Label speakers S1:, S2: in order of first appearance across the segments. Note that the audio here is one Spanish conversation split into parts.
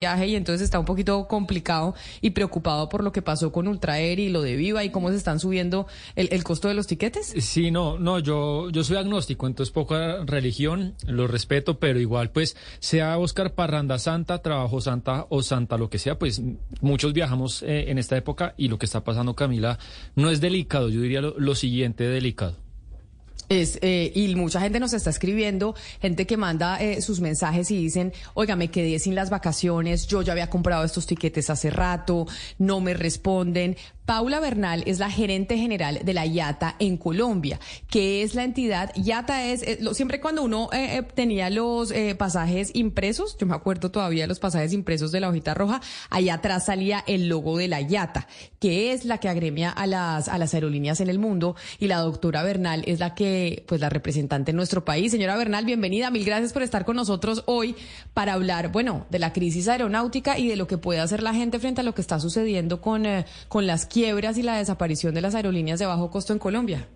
S1: viaje y entonces está un poquito complicado y preocupado por lo que pasó con Ultraer y lo de Viva y cómo se están subiendo el, costo de los tiquetes?
S2: Sí, no, no, yo, yo soy agnóstico, entonces poca religión, lo respeto, pero igual pues sea Oscar Parranda Santa, Trabajo Santa o Santa, lo que sea, pues muchos viajamos eh, en esta época y lo que está pasando, Camila, no es delicado, yo diría lo siguiente delicado.
S1: Es, eh, y mucha gente nos está escribiendo, gente que manda eh, sus mensajes y dicen, oiga, me quedé sin las vacaciones, yo ya había comprado estos tiquetes hace rato, no me responden. Paula Bernal es la gerente general de la IATA en Colombia, que es la entidad, IATA es, eh, siempre cuando uno eh, eh, tenía los pasajes impresos, yo me acuerdo todavía de los pasajes impresos de la hojita roja, allá atrás salía el logo de la IATA, que es la que agremia a las, a las aerolíneas en el mundo, y la doctora Bernal es la que, pues la representante en nuestro país. Señora Bernal, bienvenida, mil gracias por estar con nosotros hoy para hablar, bueno, de la crisis aeronáutica y de lo que puede hacer la gente frente a lo que está sucediendo con, con las quiebras y la desaparición de las aerolíneas de bajo costo en Colombia.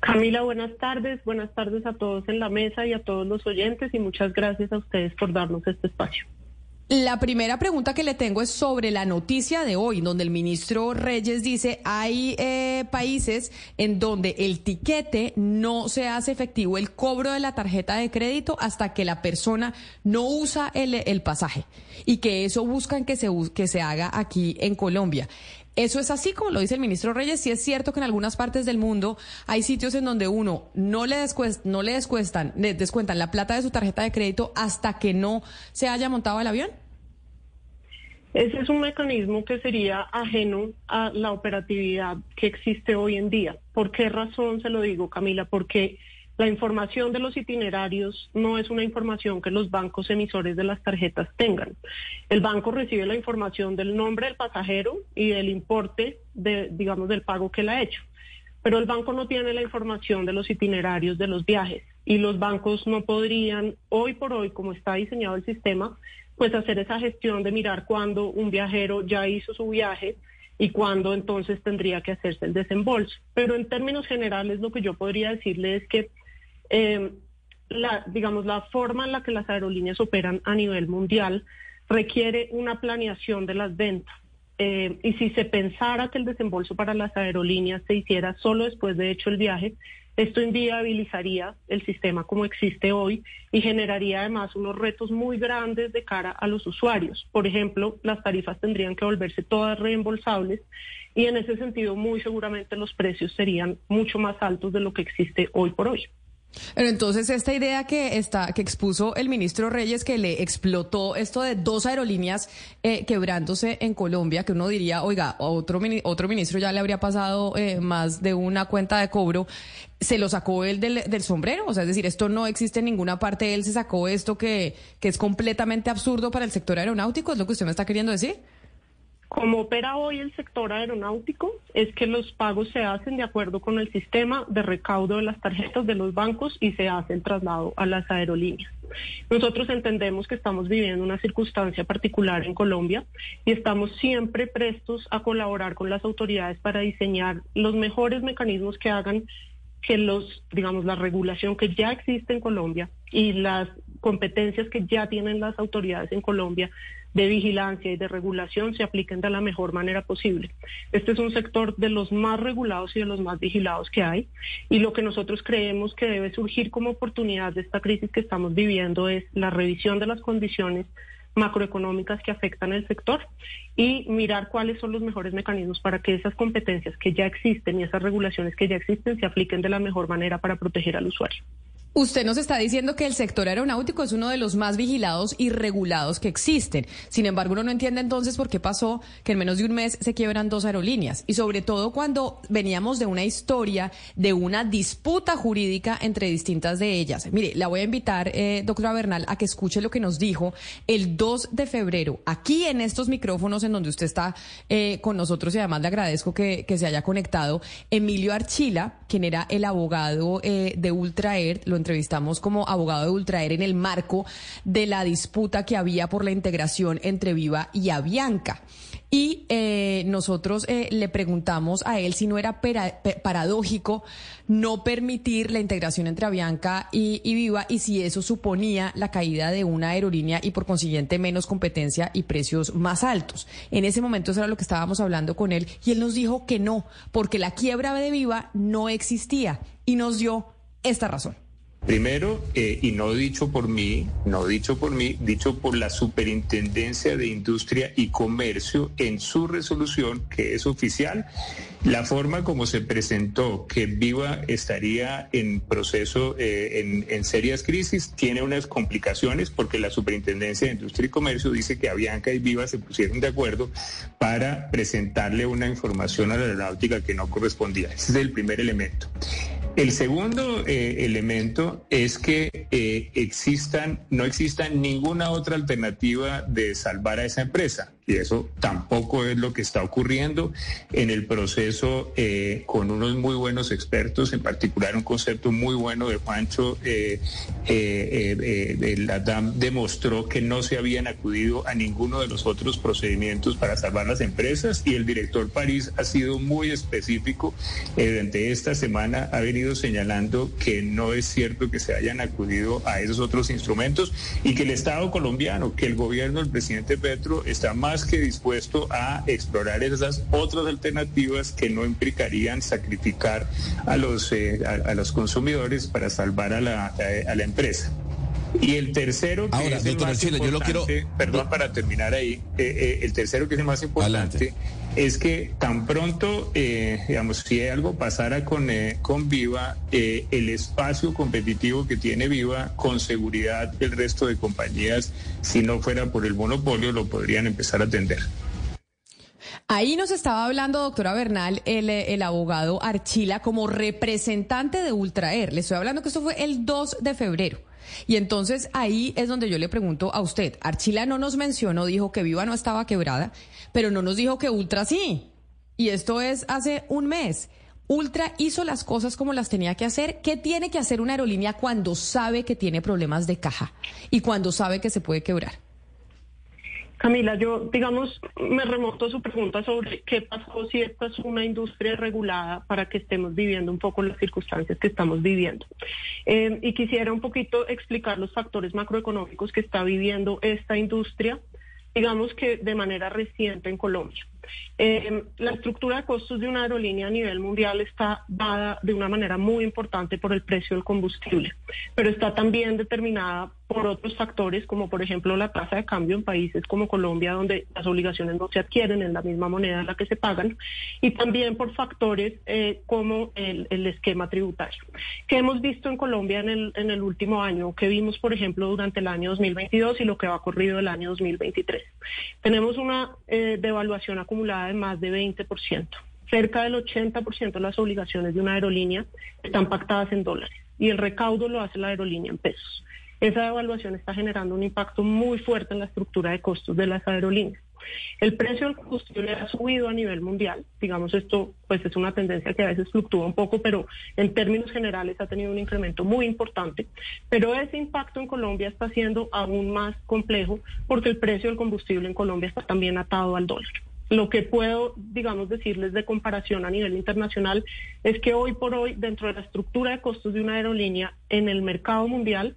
S3: Camila, buenas tardes. Buenas tardes a todos en la mesa y a todos los oyentes y muchas gracias a ustedes por darnos este espacio.
S1: La primera pregunta que le tengo es sobre la noticia de hoy, donde el ministro Reyes dice hay eh, países en donde el tiquete no se hace efectivo el cobro de la tarjeta de crédito hasta que la persona no usa el, el pasaje y que eso buscan que se, que se haga aquí en Colombia. Eso es así como lo dice el ministro Reyes. Sí es cierto que en algunas partes del mundo hay sitios en donde uno no le, no le descuestan, le descuentan la plata de su tarjeta de crédito hasta que no se haya montado el avión.
S3: Ese es un mecanismo que sería ajeno a la operatividad que existe hoy en día. ¿Por qué razón se lo digo, Camila? Porque la información de los itinerarios no es una información que los bancos emisores de las tarjetas tengan. El banco recibe la información del nombre del pasajero y del importe, de, digamos, del pago que él ha hecho. Pero el banco no tiene la información de los itinerarios de los viajes y los bancos no podrían, hoy por hoy, como está diseñado el sistema, pues hacer esa gestión de mirar cuándo un viajero ya hizo su viaje y cuándo entonces tendría que hacerse el desembolso. Pero en términos generales lo que yo podría decirle es que, eh, la, digamos, la forma en la que las aerolíneas operan a nivel mundial requiere una planeación de las ventas. Eh, y si se pensara que el desembolso para las aerolíneas se hiciera solo después de hecho el viaje, esto inviabilizaría el sistema como existe hoy y generaría además unos retos muy grandes de cara a los usuarios. Por ejemplo, las tarifas tendrían que volverse todas reembolsables y en ese sentido muy seguramente los precios serían mucho más altos de lo que existe hoy por hoy.
S1: Pero entonces esta idea que está que expuso el ministro Reyes que le explotó esto de dos aerolíneas eh, quebrándose en Colombia, que uno diría, oiga, otro otro ministro ya le habría pasado eh, más de una cuenta de cobro, se lo sacó él del, sombrero, o sea, es decir, esto no existe en ninguna parte, él se sacó esto que, que es completamente absurdo para el sector aeronáutico, es lo que usted me está queriendo decir.
S3: Como opera hoy el sector aeronáutico es que los pagos se hacen de acuerdo con el sistema de recaudo de las tarjetas de los bancos y se hace el traslado a las aerolíneas. Nosotros entendemos que estamos viviendo una circunstancia particular en Colombia y estamos siempre prestos a colaborar con las autoridades para diseñar los mejores mecanismos que hagan que los, digamos, la regulación que ya existe en Colombia y las competencias que ya tienen las autoridades en Colombia de vigilancia y de regulación se apliquen de la mejor manera posible. Este es un sector de los más regulados y de los más vigilados que hay y lo que nosotros creemos que debe surgir como oportunidad de esta crisis que estamos viviendo es la revisión de las condiciones macroeconómicas que afectan el sector y mirar cuáles son los mejores mecanismos para que esas competencias que ya existen y esas regulaciones que ya existen se apliquen de la mejor manera para proteger al usuario.
S1: Usted nos está diciendo que el sector aeronáutico es uno de los más vigilados y regulados que existen. Sin embargo, uno no entiende entonces por qué pasó que en menos de un mes se quiebran dos aerolíneas. Y sobre todo cuando veníamos de una historia de una disputa jurídica entre distintas de ellas. Mire, la voy a invitar, eh, doctora Bernal, a que escuche lo que nos dijo el 2 de febrero, aquí en estos micrófonos en donde usted está eh, con nosotros y además le agradezco que, se haya conectado, Emilio Archila, quien era el abogado eh, de Ultraer, lo entrevistamos como abogado de Ultraer en el marco de la disputa que había por la integración entre Viva y Avianca. Y eh, nosotros eh, le preguntamos a él si no era paradójico no permitir la integración entre Avianca y, y, Viva y si eso suponía la caída de una aerolínea y por consiguiente menos competencia y precios más altos. En ese momento eso era lo que estábamos hablando con él y él nos dijo que no, porque la quiebra de Viva no existía y nos dio esta razón.
S4: Primero, eh, y no dicho por mí, no dicho por mí, dicho por la Superintendencia de Industria y Comercio en su resolución, que es oficial, la forma como se presentó que Viva estaría en proceso, eh, en, serias crisis, tiene unas complicaciones porque la Superintendencia de Industria y Comercio dice que Avianca y Viva se pusieron de acuerdo para presentarle una información a la aeronáutica que no correspondía. Ese es el primer elemento. El segundo eh, elemento es que eh, existan, no exista ninguna otra alternativa de salvar a esa empresa y eso tampoco es lo que está ocurriendo en el proceso eh, con unos muy buenos expertos, en particular un concepto muy bueno de Juancho. Eh, eh, la DAM demostró que no se habían acudido a ninguno de los otros procedimientos para salvar las empresas y el director París ha sido muy específico. durante esta semana ha venido señalando que no es cierto que se hayan acudido a esos otros instrumentos y que el Estado colombiano, que el gobierno del presidente Petro está más que dispuesto a explorar esas otras alternativas que no implicarían sacrificar a los, eh, a, los consumidores para salvar a la, a la empresa. Y el tercero, que es el más importante, perdón para terminar ahí, eh, eh, el tercero que es el más importante es que tan pronto, eh, digamos, si algo pasara con, con Viva, el espacio competitivo que tiene Viva, con seguridad el resto de compañías, si no fuera por el monopolio, lo podrían empezar a atender.
S1: Ahí nos estaba hablando, doctora Bernal, el, el, abogado Archila como representante de Ultraer. Le estoy hablando que esto fue el 2 de febrero. Y entonces ahí es donde yo le pregunto a usted, Archila no nos mencionó, dijo que Viva no estaba quebrada, pero no nos dijo que Ultra sí. Y esto es hace un mes. Ultra hizo las cosas como las tenía que hacer. ¿Qué tiene que hacer una aerolínea cuando sabe que tiene problemas de caja y cuando sabe que se puede quebrar?
S3: Camila, yo, digamos, me remonto a su pregunta sobre qué pasó si esta es una industria regulada para que estemos viviendo un poco las circunstancias que estamos viviendo. Eh, y quisiera un poquito explicar los factores macroeconómicos que está viviendo esta industria, digamos que de manera reciente en Colombia. Eh, la estructura de costos de una aerolínea a nivel mundial está dada de una manera muy importante por el precio del combustible, pero está también determinada por otros factores, como por ejemplo la tasa de cambio en países como Colombia, donde las obligaciones no se adquieren en la misma moneda en la que se pagan, y también por factores eh, como el, esquema tributario. que hemos visto en Colombia en el, en el último año? que vimos, por ejemplo, durante el año 2022 y lo que va ocurrido el año 2023? Tenemos una eh, devaluación acumulada de más de 20%. Cerca del 80% de las obligaciones de una aerolínea están pactadas en dólares y el recaudo lo hace la aerolínea en pesos. Esa devaluación está generando un impacto muy fuerte en la estructura de costos de las aerolíneas. El precio del combustible ha subido a nivel mundial. Digamos, esto pues es una tendencia que a veces fluctúa un poco, pero en términos generales ha tenido un incremento muy importante. Pero ese impacto en Colombia está siendo aún más complejo porque el precio del combustible en Colombia está también atado al dólar. Lo que puedo, digamos, decirles de comparación a nivel internacional es que hoy por hoy, dentro de la estructura de costos de una aerolínea en el mercado mundial,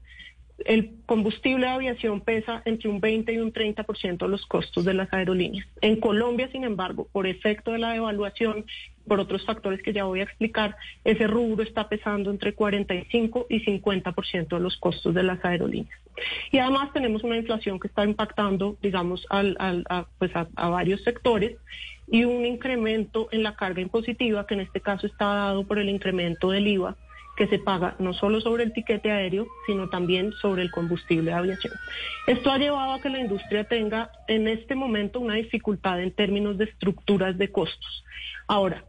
S3: el combustible de aviación pesa entre un 20 y un 30% de los costos de las aerolíneas. En Colombia, sin embargo, por efecto de la devaluación, por otros factores que ya voy a explicar, ese rubro está pesando entre 45 y 50% de los costos de las aerolíneas. Y además tenemos una inflación que está impactando, digamos, pues a varios sectores y un incremento en la carga impositiva, que en este caso está dado por el incremento del IVA que se paga no solo sobre el tiquete aéreo, sino también sobre el combustible de aviación. Esto ha llevado a que la industria tenga en este momento una dificultad en términos de estructuras de costos. Ahora,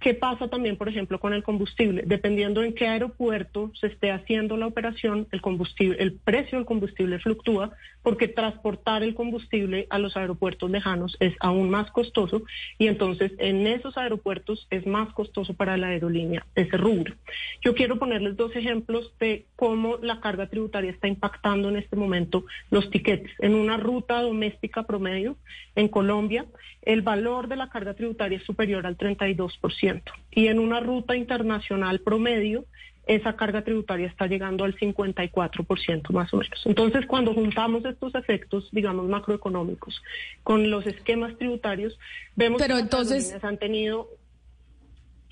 S3: ¿Qué pasa también, por ejemplo, con el combustible? Dependiendo en qué aeropuerto se esté haciendo la operación, el combustible, el precio del combustible fluctúa porque transportar el combustible a los aeropuertos lejanos es aún más costoso y entonces en esos aeropuertos es más costoso para la aerolínea ese rubro. Yo quiero ponerles dos ejemplos de cómo la carga tributaria está impactando en este momento los tiquetes. En una ruta doméstica promedio en Colombia, el valor de la carga tributaria es superior al 32%. Y en una ruta internacional promedio, esa carga tributaria está llegando al 54% más o menos. Entonces, cuando juntamos estos efectos, digamos, macroeconómicos con los esquemas tributarios, vemos
S1: que entonces,
S3: las han tenido...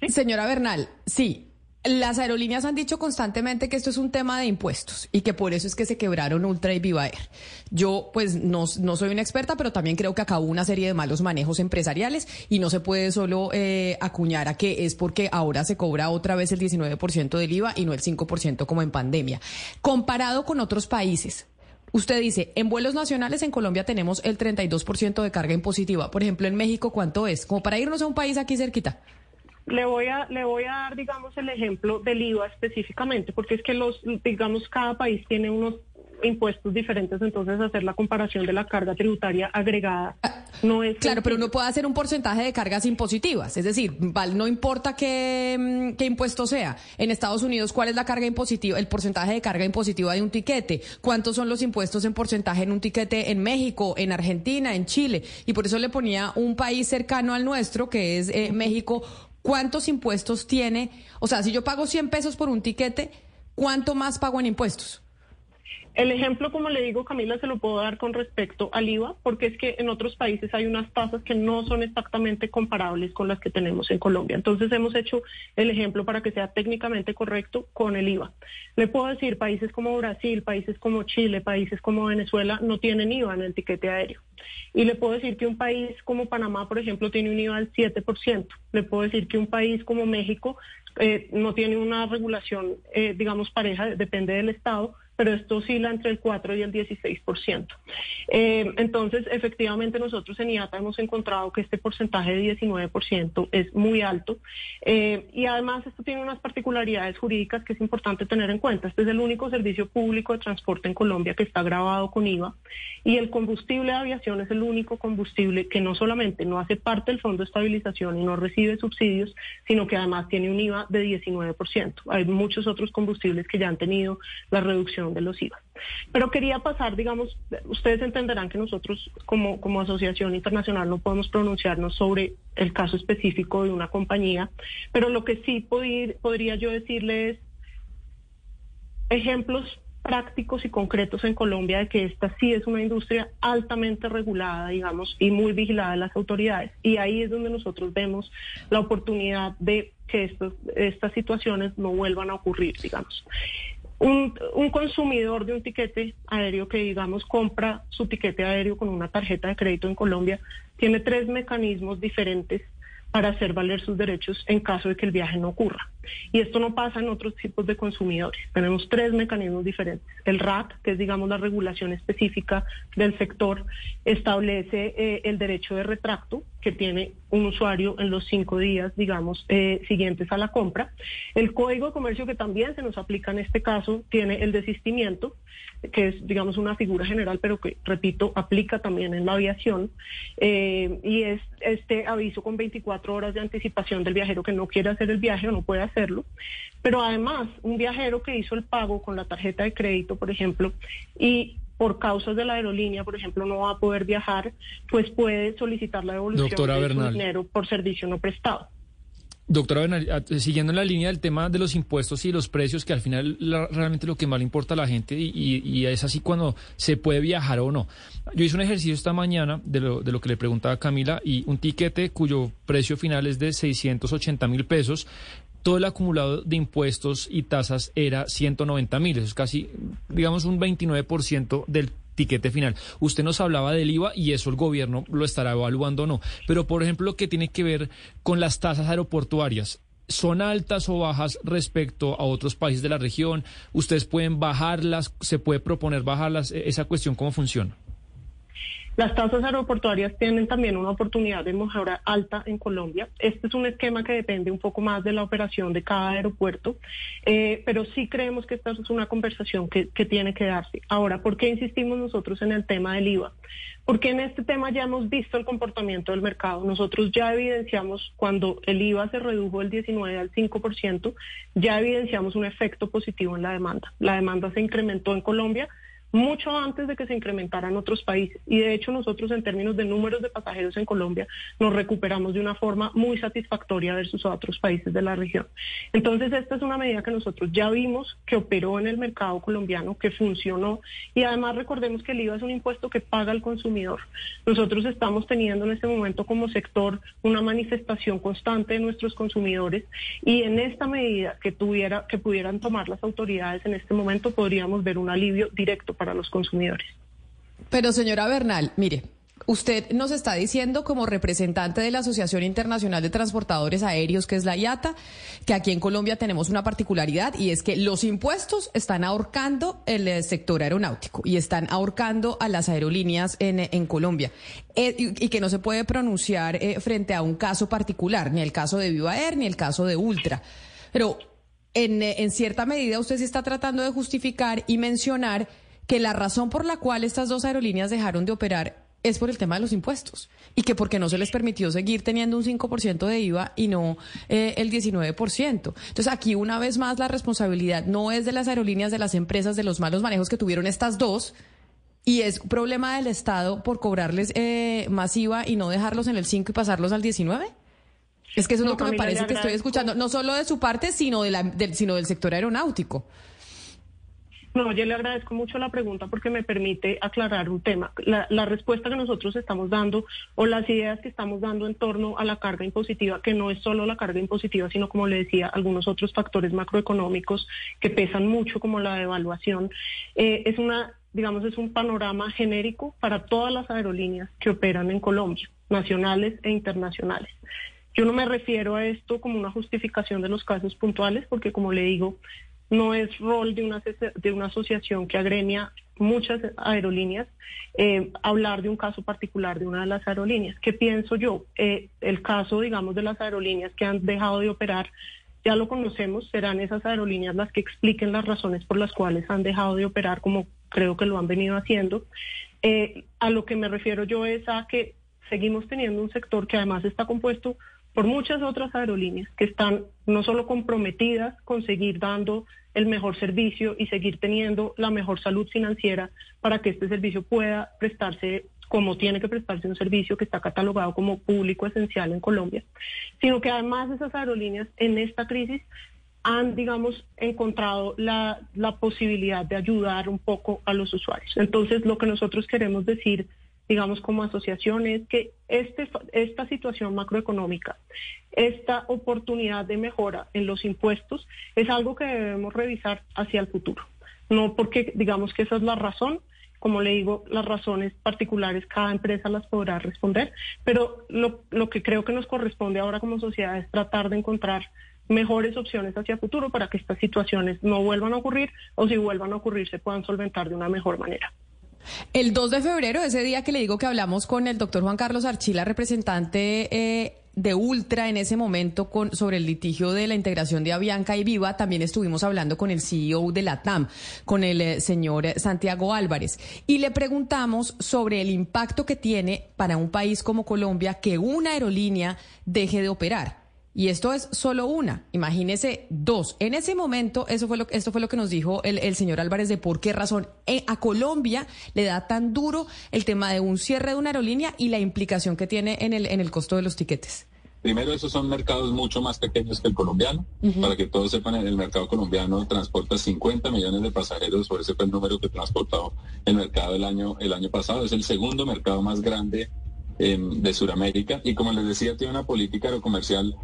S1: Señora Bernal, sí, las aerolíneas han dicho constantemente que esto es un tema de impuestos y que por eso es que se quebraron Ultra y Viva Air. Yo, pues, no, soy una experta, pero también creo que acabó una serie de malos manejos empresariales y no se puede solo eh, acuñar a que es porque ahora se cobra otra vez el 19% del IVA y no el 5% como en pandemia. Comparado con otros países, Usted dice, en vuelos nacionales en Colombia tenemos el 32% de carga impositiva. Por ejemplo, en México, ¿cuánto es? Como para irnos a un país aquí cerquita.
S3: Le voy a le voy a dar, digamos, el ejemplo del IVA específicamente, porque es que los, digamos, cada país tiene unos impuestos diferentes, entonces hacer la comparación de la carga tributaria agregada no es...
S1: Claro, pero uno puede hacer un porcentaje de cargas impositivas, es decir, no importa qué, mm, qué impuesto sea. En Estados Unidos, ¿cuál es la carga impositiva, el porcentaje de carga impositiva de un tiquete? ¿Cuántos son los impuestos en porcentaje en un tiquete en México, en Argentina, en Chile? Y por eso le ponía un país cercano al nuestro, que es eh, México, ¿cuántos impuestos tiene? O sea, si yo pago 100 pesos por un tiquete, ¿cuánto más pago en impuestos?
S3: El ejemplo, como le digo, Camila, se lo puedo dar con respecto al IVA, porque es que en otros países hay unas tasas que no son exactamente comparables con las que tenemos en Colombia. Entonces hemos hecho el ejemplo para que sea técnicamente correcto con el IVA. Le puedo decir, países como Brasil, países como Chile, países como Venezuela no tienen IVA en el tiquete aéreo. Y le puedo decir que un país como Panamá, por ejemplo, tiene un IVA del 7%. Le puedo decir que un país como México eh, no tiene una regulación, eh, digamos, pareja, depende del Estado pero esto oscila entre el 4 y el 16%. Eh, entonces, efectivamente, nosotros en IATA hemos encontrado que este porcentaje de 19% es muy alto eh, y además esto tiene unas particularidades jurídicas que es importante tener en cuenta. Este es el único servicio público de transporte en Colombia que está grabado con IVA y el combustible de aviación es el único combustible que no solamente no hace parte del Fondo de Estabilización y no recibe subsidios, sino que además tiene un IVA de 19%. Hay muchos otros combustibles que ya han tenido la reducción de los IVA. Pero quería pasar, digamos, ustedes entenderán que nosotros como, como asociación internacional no podemos pronunciarnos sobre el caso específico de una compañía, pero lo que sí podría yo decirles es ejemplos prácticos y concretos en Colombia de que esta sí es una industria altamente regulada, digamos, y muy vigilada de las autoridades. Y ahí es donde nosotros vemos la oportunidad de que estas situaciones no vuelvan a ocurrir, digamos. Un, consumidor de un tiquete aéreo que, digamos, compra su tiquete aéreo con una tarjeta de crédito en Colombia, tiene tres mecanismos diferentes para hacer valer sus derechos en caso de que el viaje no ocurra. Y esto no pasa en otros tipos de consumidores. Tenemos tres mecanismos diferentes. El RAC, que es, digamos, la regulación específica del sector, establece eh, el derecho de retracto, que tiene un usuario en los cinco días, digamos, eh, siguientes a la compra. El Código de Comercio, que también se nos aplica en este caso, tiene el desistimiento, que es, digamos, una figura general, pero que, repito, aplica también en la aviación. Eh, y es este aviso con 24 horas de anticipación del viajero que no quiere hacer el viaje o no puede hacerlo. Pero además, un viajero que hizo el pago con la tarjeta de crédito, por ejemplo, y por causas de la aerolínea, por ejemplo, no va a poder viajar, pues puede solicitar la devolución de su dinero por servicio no prestado.
S2: Doctora Bernal, ah, siguiendo en la línea del tema de los impuestos y los precios, que al final realmente lo que más le importa a la gente y, es así cuando se puede viajar o no. Yo hice un ejercicio esta mañana de lo, de lo que le preguntaba Camila y un tiquete cuyo precio final es de 680 mil pesos todo el acumulado de impuestos y tasas era 190 mil, eso es casi, digamos, un 29% del tiquete final. Usted nos hablaba del IVA y eso el gobierno lo estará evaluando o no. Pero, por ejemplo, lo que tiene que ver con las tasas aeroportuarias. ¿Son altas o bajas respecto a otros países de la región? ¿Ustedes pueden bajarlas? ¿Se puede proponer bajarlas? ¿E-, ¿Esa cuestión cómo funciona?
S3: Las tasas aeroportuarias tienen también una oportunidad de mejora alta en Colombia. Este es un esquema que depende un poco más de la operación de cada aeropuerto, eh, pero sí creemos que esta es una conversación que, que tiene que darse. Ahora, ¿por qué insistimos nosotros en el tema del IVA? Porque en este tema ya hemos visto el comportamiento del mercado. Nosotros ya evidenciamos cuando el IVA se redujo del 19 al 5%, ya evidenciamos un efecto positivo en la demanda. La demanda se incrementó en Colombia mucho antes de que se incrementaran otros países. Y de hecho nosotros en términos de números de pasajeros en Colombia nos recuperamos de una forma muy satisfactoria versus otros países de la región. Entonces esta es una medida que nosotros ya vimos que operó en el mercado colombiano, que funcionó y además recordemos que el IVA es un impuesto que paga el consumidor. Nosotros estamos teniendo en este momento como sector una manifestación constante de nuestros consumidores y en esta medida que tuviera que pudieran tomar las autoridades en este momento podríamos ver un alivio directo para los consumidores.
S1: Pero señora Bernal, mire, usted nos está diciendo como representante de la Asociación Internacional de Transportadores Aéreos, que es la IATA, que aquí en Colombia tenemos una particularidad y es que los impuestos están ahorcando el eh, sector aeronáutico y están ahorcando a las aerolíneas en, Colombia eh, y, que no se puede pronunciar eh, frente a un caso particular, ni el caso de Viva Air ni el caso de Ultra. Pero en, en cierta medida usted se está tratando de justificar y mencionar que la razón por la cual estas dos aerolíneas dejaron de operar es por el tema de los impuestos y que porque no se les permitió seguir teniendo un 5% de IVA y no eh, el 19%. Entonces aquí una vez más la responsabilidad no es de las aerolíneas, de las empresas, de los malos manejos que tuvieron estas dos y es problema del Estado por cobrarles eh, más IVA y no dejarlos en el 5 y pasarlos al 19. Es que eso es lo que me parece que estoy escuchando, no solo de su parte, sino, de la, del, sino del sector aeronáutico.
S3: No, yo le agradezco mucho la pregunta porque me permite aclarar un tema. La, respuesta que nosotros estamos dando o las ideas que estamos dando en torno a la carga impositiva, que no es solo la carga impositiva, sino como le decía, algunos otros factores macroeconómicos que pesan mucho, como la devaluación, eh, es una, digamos, es un panorama genérico para todas las aerolíneas que operan en Colombia, nacionales e internacionales. Yo no me refiero a esto como una justificación de los casos puntuales, porque como le digo, no es rol de una, de una asociación que agremia muchas aerolíneas eh, hablar de un caso particular de una de las aerolíneas. ¿Qué pienso yo? Eh, el caso, digamos, de las aerolíneas que han dejado de operar, ya lo conocemos, serán esas aerolíneas las que expliquen las razones por las cuales han dejado de operar como creo que lo han venido haciendo. Eh, a lo que me refiero yo es a que seguimos teniendo un sector que además está compuesto por muchas otras aerolíneas que están no solo comprometidas con seguir dando el mejor servicio y seguir teniendo la mejor salud financiera para que este servicio pueda prestarse como tiene que prestarse un servicio que está catalogado como público esencial en Colombia, sino que además esas aerolíneas en esta crisis han, digamos, encontrado la, la posibilidad de ayudar un poco a los usuarios. Entonces, lo que nosotros queremos decir digamos, como asociación es que este, esta situación macroeconómica, esta oportunidad de mejora en los impuestos es algo que debemos revisar hacia el futuro. No porque digamos que esa es la razón, como le digo, las razones particulares cada empresa las podrá responder, pero lo, lo que creo que nos corresponde ahora como sociedad es tratar de encontrar mejores opciones hacia el futuro para que estas situaciones no vuelvan a ocurrir o si vuelvan a ocurrir se puedan solventar de una mejor manera.
S1: El 2 de febrero, ese día que le digo que hablamos con el doctor Juan Carlos Archila, representante eh, de Ultra en ese momento con, sobre el litigio de la integración de Avianca y Viva, también estuvimos hablando con el CEO de la TAM, con el eh, señor Santiago Álvarez, y le preguntamos sobre el impacto que tiene para un país como Colombia que una aerolínea deje de operar. Y esto es solo una, imagínese dos. En ese momento, eso fue lo, esto fue lo que nos dijo el, señor Álvarez de por qué razón eh, a Colombia le da tan duro el tema de un cierre de una aerolínea y la implicación que tiene en el, en el costo de los tiquetes.
S5: Primero, esos son mercados mucho más pequeños que el colombiano. Para que todos sepan, el mercado colombiano transporta 50 millones de pasajeros, por ese fue el número que transportado el mercado el año, el año pasado. Es el segundo mercado más grande em, de Sudamérica. Y como les decía, tiene una política aerocomercial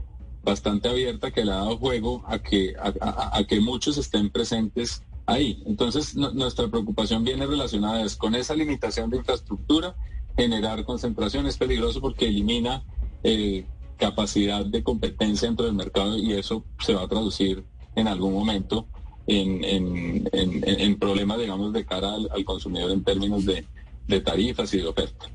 S5: bastante abierta que le ha dado juego a que, a, que muchos estén presentes ahí. Entonces, nuestra preocupación viene relacionada con esa limitación de infraestructura, generar concentración es peligroso porque elimina eh, capacidad de competencia dentro del mercado y eso se va a traducir en algún momento en, en, problemas, digamos, de cara al, consumidor en términos de tarifas y de oferta.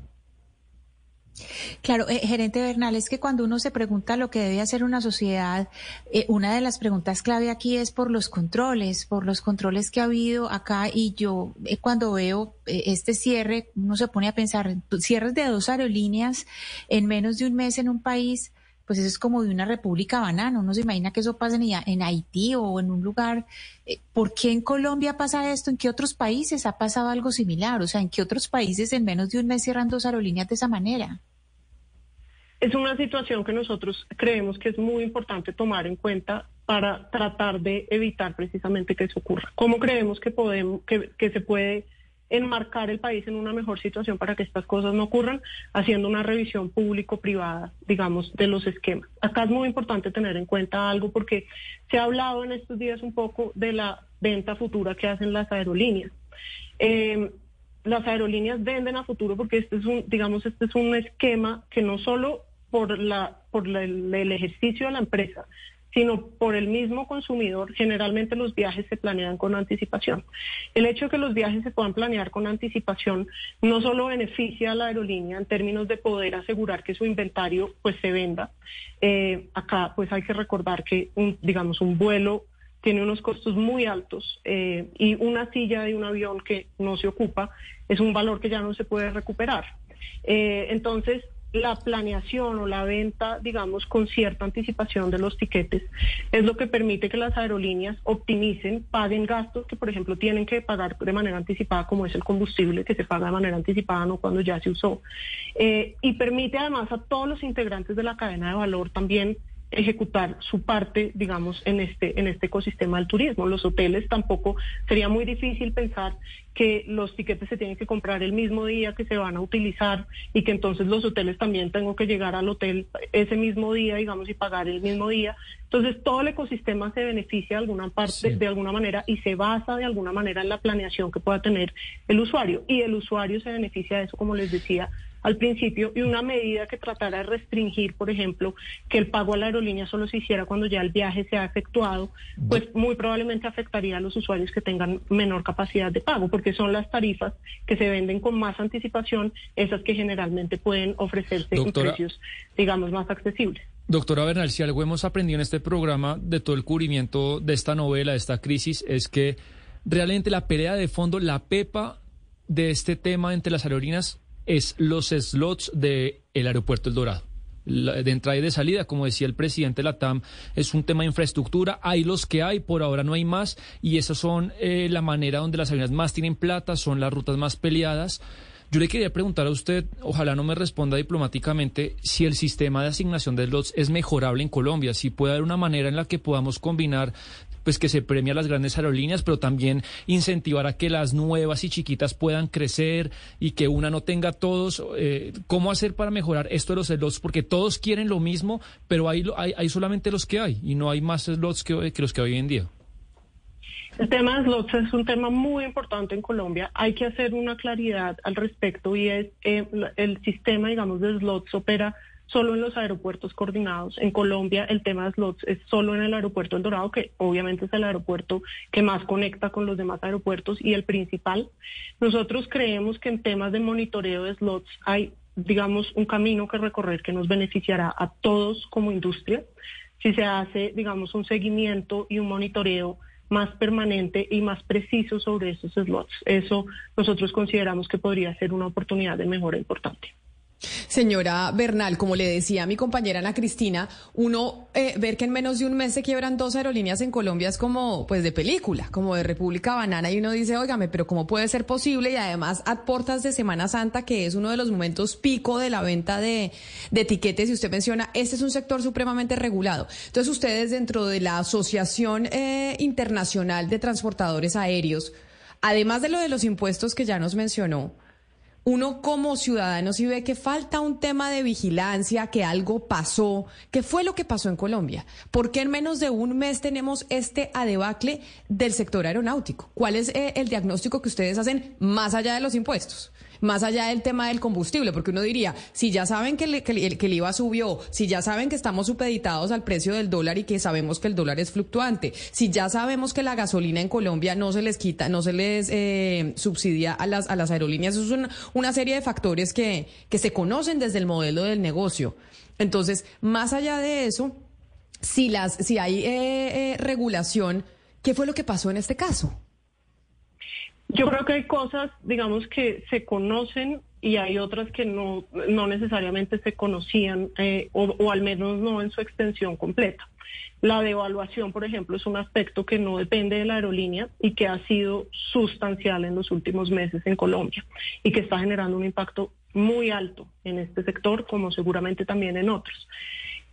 S6: Claro, eh, gerente Bernal, es que cuando uno se pregunta lo que debe hacer una sociedad, eh, una de las preguntas clave aquí es por los controles, por los controles que ha habido acá y yo eh, cuando veo este cierre, uno se pone a pensar, cierres de dos aerolíneas en menos de un mes en un país, pues eso es como de una república banana. Uno se imagina que eso pasa en, en Haití o en un lugar. ¿Por qué en Colombia pasa esto? ¿En qué otros países ha pasado algo similar? O sea, ¿en qué otros países en menos de un mes cierran dos aerolíneas de esa manera?
S3: Es una situación que nosotros creemos que es muy importante tomar en cuenta para tratar de evitar precisamente que eso ocurra. ¿Cómo creemos que podemos, que, se puede enmarcar el país en una mejor situación para que estas cosas no ocurran, haciendo una revisión público-privada, digamos, de los esquemas. Acá es muy importante tener en cuenta algo porque se ha hablado en estos días un poco de la venta futura que hacen las aerolíneas. Eh, las aerolíneas venden a futuro porque este es un, digamos, este es un esquema que no solo por, la, por el, ejercicio de la empresa, sino por el mismo consumidor, generalmente los viajes se planean con anticipación. El hecho de que los viajes se puedan planear con anticipación no solo beneficia a la aerolínea en términos de poder asegurar que su inventario pues se venda. Eh, acá pues hay que recordar que un, digamos un vuelo tiene unos costos muy altos eh, y una silla de un avión que no se ocupa es un valor que ya no se puede recuperar. Eh, entonces, la planeación o la venta, digamos, con cierta anticipación de los tiquetes, es lo que permite que las aerolíneas optimicen, paguen gastos que, por ejemplo, tienen que pagar de manera anticipada, como es el combustible, que se paga de manera anticipada, no cuando ya se usó. Eh, y permite además a todos los integrantes de la cadena de valor también ejecutar su parte, digamos, en este, en este ecosistema del turismo. Los hoteles tampoco, sería muy difícil pensar que los tiquetes se tienen que comprar el mismo día que se van a utilizar y que entonces los hoteles también tengan que llegar al hotel ese mismo día, digamos, y pagar el mismo día. Entonces todo el ecosistema se beneficia de alguna parte, de alguna manera, y se basa de alguna manera en la planeación que pueda tener el usuario. Y el usuario se beneficia de eso, como les decía, al principio y una medida que tratara de restringir, por ejemplo, que el pago a la aerolínea solo se hiciera cuando ya el viaje se ha efectuado, pues muy probablemente afectaría a los usuarios que tengan menor capacidad de pago, porque son las tarifas que se venden con más anticipación, esas que generalmente pueden ofrecerse en precios, digamos, más accesibles.
S2: Doctora Bernal, si algo hemos aprendido en este programa de todo el cubrimiento de esta novela, de esta crisis, es que realmente la pelea de fondo, la pepa de este tema entre las aerolíneas es los slots del el aeropuerto El Dorado. de entrada y de salida, como decía el presidente de la TAM, es un tema de infraestructura. Hay los que hay, por ahora no hay más, y esas son eh, la manera donde las aviones más tienen plata, son las rutas más peleadas. Yo le quería preguntar a usted, ojalá no me responda diplomáticamente, si el sistema de asignación de slots es mejorable en Colombia, si puede haber una manera en la que podamos combinar pues que se premia a las grandes aerolíneas, pero también incentivar a que las nuevas y chiquitas puedan crecer y que una no tenga todos. Eh, ¿Cómo hacer para mejorar esto de los slots? Porque todos quieren lo mismo, pero hay, hay, solamente los que hay y no hay más slots que, que los que hay hoy en día.
S3: El tema de slots es un tema muy importante en Colombia. Hay que hacer una claridad al respecto y es eh, el sistema, digamos, de slots opera solo en los aeropuertos coordinados. En Colombia el tema de slots es solo en el aeropuerto El Dorado, que obviamente es el aeropuerto que más conecta con los demás aeropuertos y el principal. Nosotros creemos que en temas de monitoreo de slots hay, digamos, un camino que recorrer que nos beneficiará a todos como industria si se hace, digamos, un seguimiento y un monitoreo más permanente y más preciso sobre esos slots. Eso nosotros consideramos que podría ser una oportunidad de mejora importante.
S1: Señora Bernal, como le decía mi compañera Ana Cristina, uno eh, ver que en menos de un mes se quiebran dos aerolíneas en Colombia es como pues de película, como de República Banana y uno dice, óigame, pero ¿cómo puede ser posible? Y además a puertas de Semana Santa, que es uno de los momentos pico de la venta de, de etiquetes y usted menciona, este es un sector supremamente regulado. Entonces ustedes dentro de la Asociación eh, Internacional de Transportadores Aéreos, además de lo de los impuestos que ya nos mencionó, uno como ciudadano si ve que falta un tema de vigilancia, que algo pasó, ¿qué fue lo que pasó en Colombia? ¿Por qué en menos de un mes tenemos este adebacle del sector aeronáutico? ¿Cuál es eh, el diagnóstico que ustedes hacen más allá de los impuestos? Más allá del tema del combustible, porque uno diría, si ya saben que, el, que el IVA subió, si ya saben que estamos supeditados al precio del dólar y que sabemos que el dólar es fluctuante, si ya sabemos que la gasolina en Colombia no se les quita, no se les eh, subsidia a las, a las aerolíneas, eso es una, una serie de factores que, que se conocen desde el modelo del negocio. Entonces, más allá de eso, si, las, si hay eh, eh, regulación, ¿qué fue lo que pasó en este caso?
S3: Yo creo que hay cosas, digamos, que se conocen y hay otras que no, no necesariamente se conocían eh, o, o, al menos no en su extensión completa. La devaluación, por ejemplo, es un aspecto que no depende de la aerolínea y que ha sido sustancial en los últimos meses en Colombia y que está generando un impacto muy alto en este sector, como seguramente también en otros.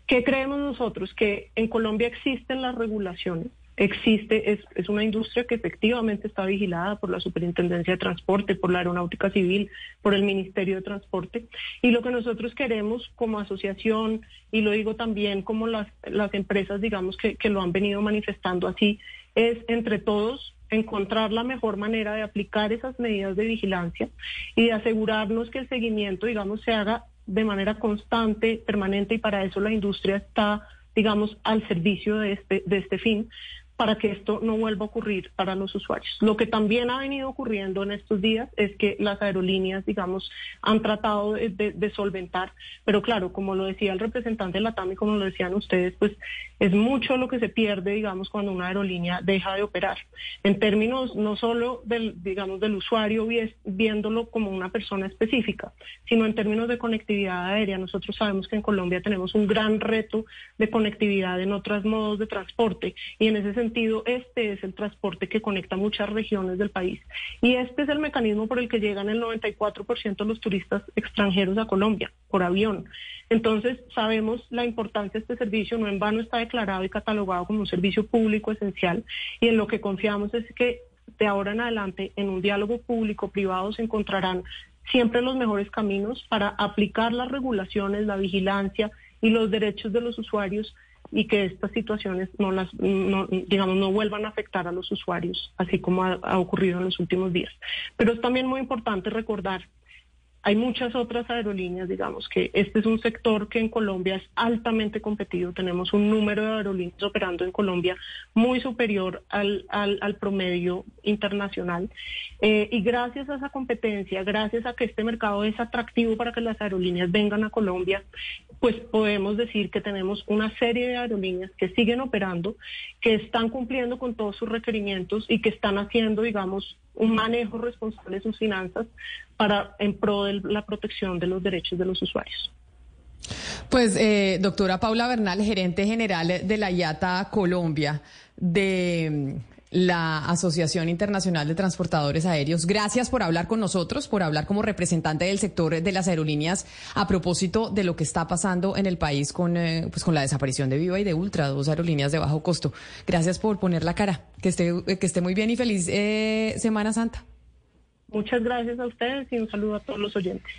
S3: ¿Qué creemos nosotros? Que en Colombia existen las regulaciones, existe, es, es, una industria que efectivamente está vigilada por la Superintendencia de Transporte, por la Aeronáutica Civil, por el Ministerio de Transporte. Y lo que nosotros queremos como asociación, y lo digo también como las, las empresas, digamos, que, que lo han venido manifestando así, es entre todos encontrar la mejor manera de aplicar esas medidas de vigilancia y de asegurarnos que el seguimiento, digamos, se haga de manera constante, permanente, y para eso la industria está, digamos, al servicio de este, de este fin, para que esto no vuelva a ocurrir para los usuarios. Lo que también ha venido ocurriendo en estos días es que las aerolíneas, digamos, han tratado de, solventar, pero claro, como lo decía el representante de la TAM y como lo decían ustedes, pues es mucho lo que se pierde, digamos, cuando una aerolínea deja de operar. En términos no solo del, digamos, del usuario viéndolo como una persona específica, sino en términos de conectividad aérea. Nosotros sabemos que en Colombia tenemos un gran reto de conectividad en otros modos de transporte y en ese este es el transporte que conecta muchas regiones del país. Y este es el mecanismo por el que llegan el 94% de los turistas extranjeros a Colombia, por avión. Entonces, sabemos la importancia de este servicio, no en vano está declarado y catalogado como un servicio público esencial y en lo que confiamos es que de ahora en adelante en un diálogo público-privado se encontrarán siempre los mejores caminos para aplicar las regulaciones, la vigilancia y los derechos de los usuarios y que estas situaciones no las no, digamos no vuelvan a afectar a los usuarios así como ha, ha ocurrido en los últimos días. Pero es también muy importante recordar hay muchas otras aerolíneas, digamos que este es un sector que en Colombia es altamente competido. Tenemos un número de aerolíneas operando en Colombia muy superior al, al, promedio internacional. Eh, y gracias a esa competencia, gracias a que este mercado es atractivo para que las aerolíneas vengan a Colombia, pues podemos decir que tenemos una serie de aerolíneas que siguen operando, que están cumpliendo con todos sus requerimientos y que están haciendo, digamos, un manejo responsable de sus finanzas para en pro de la protección de los derechos de los usuarios.
S1: Pues, eh, doctora Paula Bernal, gerente general de la IATA Colombia, de la Asociación Internacional de Transportadores Aéreos. Gracias por hablar con nosotros, por hablar como representante del sector de las aerolíneas a propósito de lo que está pasando en el país con, eh, pues con la desaparición de Viva y de Ultra, dos aerolíneas de bajo costo. Gracias por poner la cara. Que esté, que esté muy bien y feliz eh, Semana Santa.
S3: Muchas gracias a ustedes y un saludo a todos los oyentes.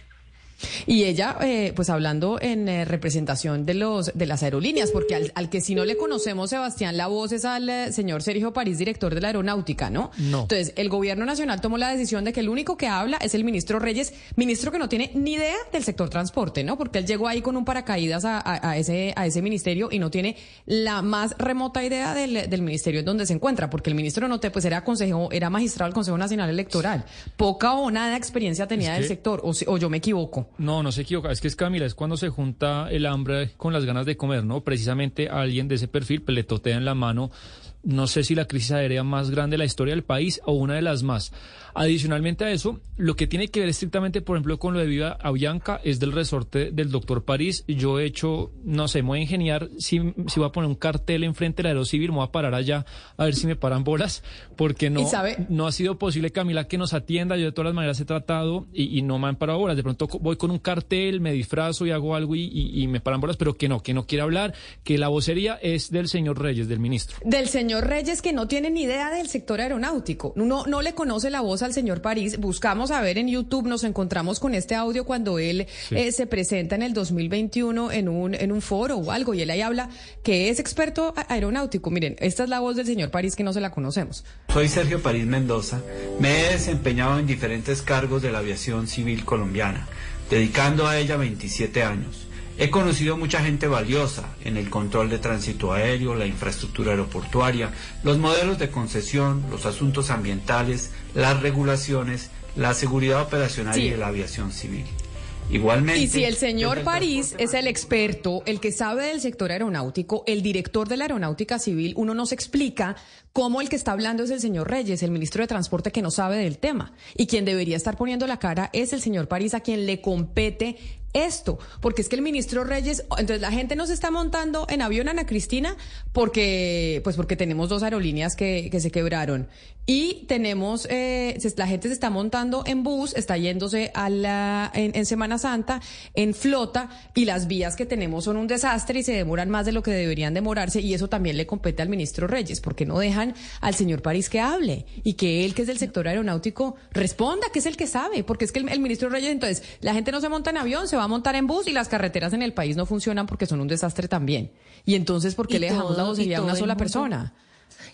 S1: Y ella, eh, pues hablando en eh, representación de los de las aerolíneas, porque al, al, que si no le conocemos, Sebastián, la voz es al eh, señor Sergio París, director de la aeronáutica, ¿no?
S2: No.
S1: Entonces, el gobierno nacional tomó la decisión de que el único que habla es el ministro Reyes, ministro que no tiene ni idea del sector transporte, ¿no? Porque él llegó ahí con un paracaídas a, a, a ese, a ese ministerio y no tiene la más remota idea del, del ministerio en donde se encuentra, porque el ministro Note, pues era consejo, era magistrado del Consejo Nacional Electoral. Poca o nada experiencia tenía
S2: Es
S1: del sector, o, o yo me equivoco.
S2: No, no se equivoca. Es que es Camila, es cuando se junta el hambre con las ganas de comer, ¿no? Precisamente a alguien de ese perfil le totea en la mano, no sé si la crisis aérea más grande de la historia del país o una de las más. Adicionalmente a eso, lo que tiene que ver estrictamente, por ejemplo, con lo de Viva Avianca es del resorte del doctor París. Yo he hecho, no sé, me voy a ingeniar si, si voy a poner un cartel enfrente del aerocivil, me voy a parar allá a ver si me paran bolas, porque no, no ha sido posible, Camila, que nos atienda. Yo de todas las maneras he tratado y, y no me han parado bolas. De pronto voy con un cartel, me disfrazo y hago algo y, y- y me paran bolas, pero que no, que no quiere hablar, que la vocería es del señor Reyes, del ministro.
S1: Del señor señor Reyes que no tiene ni idea del sector aeronáutico. No, no le conoce la voz al señor París. Buscamos a ver en YouTube, nos encontramos con este audio cuando él eh, se presenta en el 2021 en un, en un foro o algo y él ahí habla que es experto aeronáutico. Miren, esta es la voz del señor París que no se la conocemos.
S7: Soy Sergio París Mendoza. Me he desempeñado en diferentes cargos de la aviación civil colombiana, dedicando a ella 27 años. He conocido mucha gente valiosa en el control de tránsito aéreo, la infraestructura aeroportuaria, los modelos de concesión, los asuntos ambientales, las regulaciones, la seguridad operacional y la aviación civil. Igualmente.
S1: Y si el señor París es el experto, el que sabe del sector aeronáutico, el director de la aeronáutica civil, uno nos explica cómo el que está hablando es el señor Reyes, el ministro de Transporte que no sabe del tema. Y quien debería estar poniendo la cara es el señor París, a quien le compete esto, porque es que el ministro Reyes, entonces la gente nos está montando en avión Ana Cristina porque, pues porque tenemos dos aerolíneas que, que se quebraron. Y tenemos, eh, la gente se está montando en bus, está yéndose a la, en, Semana Santa, en flota y las vías que tenemos son un desastre y se demoran más de lo que deberían demorarse y eso también le compete al ministro Reyes, porque no dejan al señor París que hable y que él, que es del sector aeronáutico, responda, que es el que sabe, porque es que el, el ministro Reyes, entonces, la gente no se monta en avión, se va a montar en bus y las carreteras en el país no funcionan porque son un desastre también. Y entonces, ¿por qué le dejamos la vocería a una sola persona?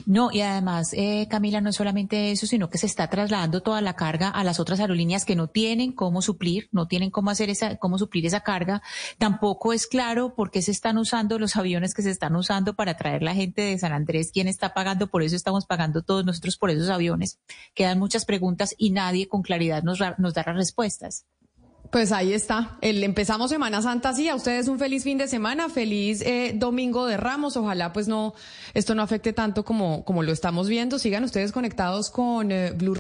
S6: No, y además, eh, Camila, no es solamente eso, sino que se está trasladando toda la carga a las otras aerolíneas que no tienen cómo suplir, no tienen cómo hacer esa, cómo suplir esa carga. Tampoco es claro por qué se están usando los aviones que se están usando para traer la gente de San Andrés, quién está pagando, por eso estamos pagando todos nosotros por esos aviones. Quedan muchas preguntas y nadie con claridad nos, nos da las respuestas.
S1: Pues ahí está. El, empezamos Semana Santa, sí. A ustedes un feliz fin de semana, feliz eh, domingo de Ramos. Ojalá pues no, esto no afecte tanto como, como lo estamos viendo. Sigan ustedes conectados con eh, Blue